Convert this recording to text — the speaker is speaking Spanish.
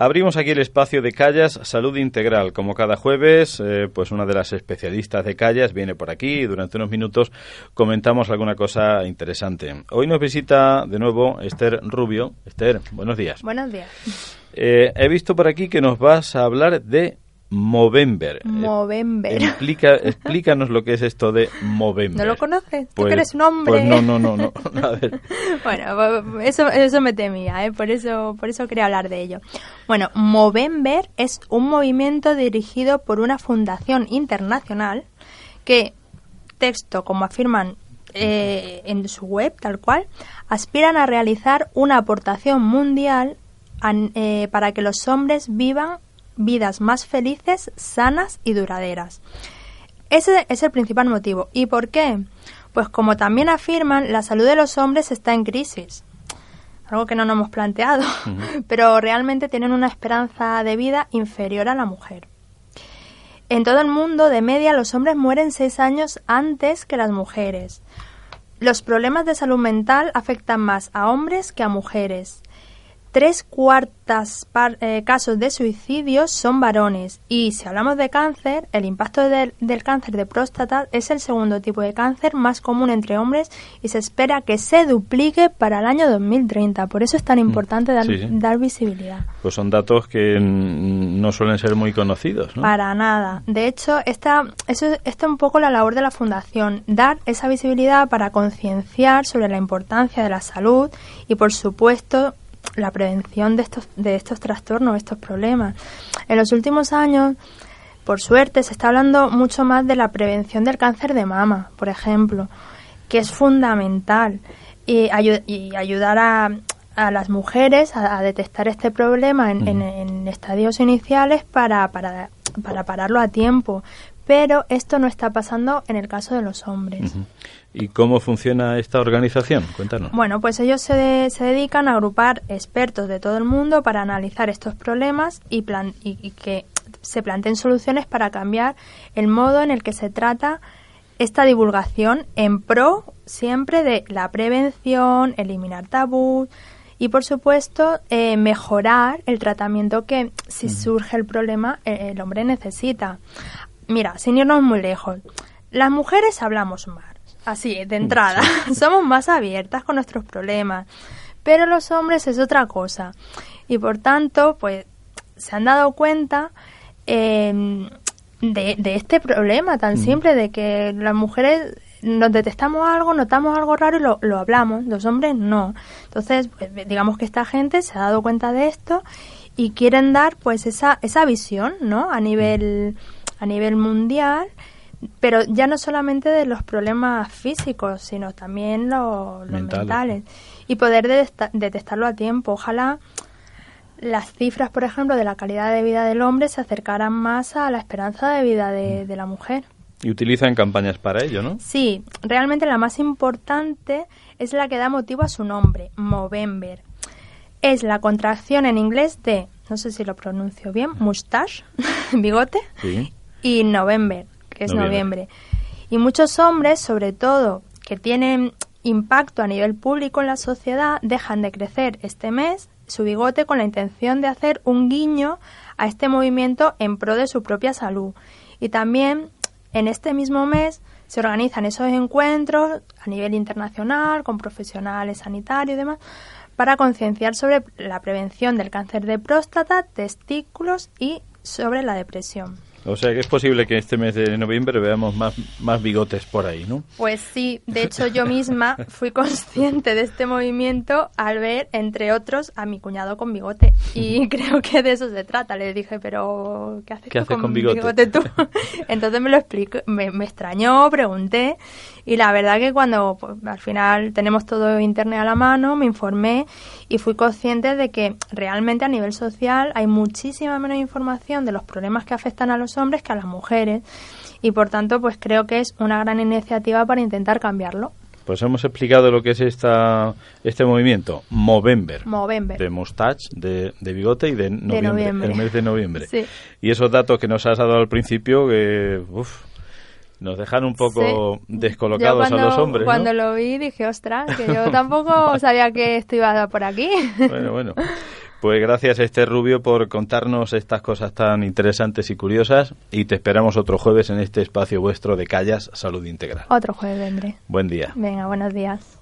Abrimos aquí el espacio de Callas Salud Integral. Como cada jueves, eh, pues una de las especialistas de Callas viene por aquí y durante unos minutos comentamos alguna cosa interesante. Hoy nos visita de nuevo Esther Rubio. Esther, buenos días. Buenos días. Eh, he visto por aquí que nos vas a hablar de Movember. Movember. Explica, explícanos lo que es esto de Movember. ¿No lo conoces? ¿Tú Pues- eres un hombre? Pues no, no, no, no. A ver. bueno, eso, eso me temía, ¿eh? por, eso, por eso quería hablar de ello. Bueno, Movember es un movimiento dirigido por una fundación internacional que, texto como afirman eh, en su web, tal cual, aspiran a realizar una aportación mundial eh, para que los hombres vivan vidas más felices, sanas y duraderas. Ese es el principal motivo. ¿Y por qué? Pues como también afirman, la salud de los hombres está en crisis. Algo que no nos hemos planteado, pero realmente tienen una esperanza de vida inferior a la mujer. En todo el mundo, de media, los hombres mueren seis años antes que las mujeres. Los problemas de salud mental afectan más a hombres que a mujeres. Tres cuartas par- eh, casos de suicidios son varones y si hablamos de cáncer, el impacto del, del cáncer de próstata es el segundo tipo de cáncer más común entre hombres y se espera que se duplique para el año 2030. Por eso es tan importante dar, Mm. Sí, sí. dar visibilidad. Pues son datos que no suelen ser muy conocidos, ¿no? Para nada. De hecho, esta, eso, es- esta es un poco la labor de la Fundación, dar esa visibilidad para concienciar sobre la importancia de la salud y, por supuesto, la prevención de estos, de estos trastornos, estos problemas. En los últimos años, por suerte, se está hablando mucho más de la prevención del cáncer de mama, por ejemplo, que es fundamental. Y, ayu- y ayudar a, a las mujeres a, a detectar este problema en, en- en estadios iniciales para, para, para pararlo a tiempo. Pero esto no está pasando en el caso de los hombres. ¿Y cómo funciona esta organización? Cuéntanos. Bueno, pues ellos se, de- se dedican a agrupar expertos de todo el mundo para analizar estos problemas y, plan- y, y que se planteen soluciones para cambiar el modo en el que se trata esta divulgación en pro siempre de la prevención, eliminar tabú y, por supuesto, eh, mejorar el tratamiento que, si surge el problema, eh, el hombre necesita. Mira, sin irnos muy lejos, las mujeres hablamos más, así, de entrada, somos más abiertas con nuestros problemas, pero los hombres es otra cosa. Y por tanto, pues, se han dado cuenta eh, de, de este problema tan simple de que las mujeres nos detectamos algo, notamos algo raro y lo, lo hablamos, los hombres no. Entonces, pues, digamos que esta gente se ha dado cuenta de esto y quieren dar pues esa, esa visión, ¿no? A nivel, a nivel mundial, pero ya no solamente de los problemas físicos, sino también lo- los Mentales. mentales. Y poder detecta- detectarlo a tiempo. Ojalá las cifras, por ejemplo, de la calidad de vida del hombre se acercaran más a la esperanza de vida de, de la mujer. Y utilizan campañas para ello, ¿no? Sí, realmente la más importante es la que da motivo a su nombre, Movember. Es la contracción en inglés de, no sé si lo pronuncio bien, mustache, bigote, Sí. Y November, que es Noviembre. noviembre. Y muchos hombres, sobre todo, que tienen impacto a nivel público en la sociedad, dejan de crecer este mes su bigote con la intención de hacer un guiño a este movimiento en pro de su propia salud. Y también en este mismo mes se organizan esos encuentros a nivel internacional con profesionales sanitarios y demás para concienciar sobre la prevención del cáncer de próstata, testículos y sobre la depresión. O sea que es posible que este mes de noviembre veamos más, más bigotes por ahí, ¿no? Pues sí, de hecho yo misma fui consciente de este movimiento al ver, entre otros, a mi cuñado con bigote. Y creo que de eso se trata. Le dije, pero ¿qué haces, con, bigote? tú? Entonces me lo explico, me, me extrañó, pregunté y la verdad que cuando pues, al final tenemos todo internet a la mano, me informé y fui consciente de que realmente a nivel social hay muchísima menos información de los problemas que afectan a los hombres que a las mujeres y por tanto pues creo que es una gran iniciativa para intentar cambiarlo. Pues hemos explicado lo que es esta, este movimiento, Movember. Movember. De mustache, de, bigote y de noviembre, el mes de noviembre. Sí. Y esos datos que nos has dado al principio, que uf, nos dejan un poco descolocados a los hombres. Cuando lo vi dije, ostras, que yo tampoco sabía que esto iba por aquí. Bueno, bueno. Pues gracias, este Rubio, por contarnos estas cosas tan interesantes y curiosas. Y te esperamos otro jueves en este espacio vuestro de Callas Salud Integral. Otro jueves vendré. Buen día. Venga, buenos días.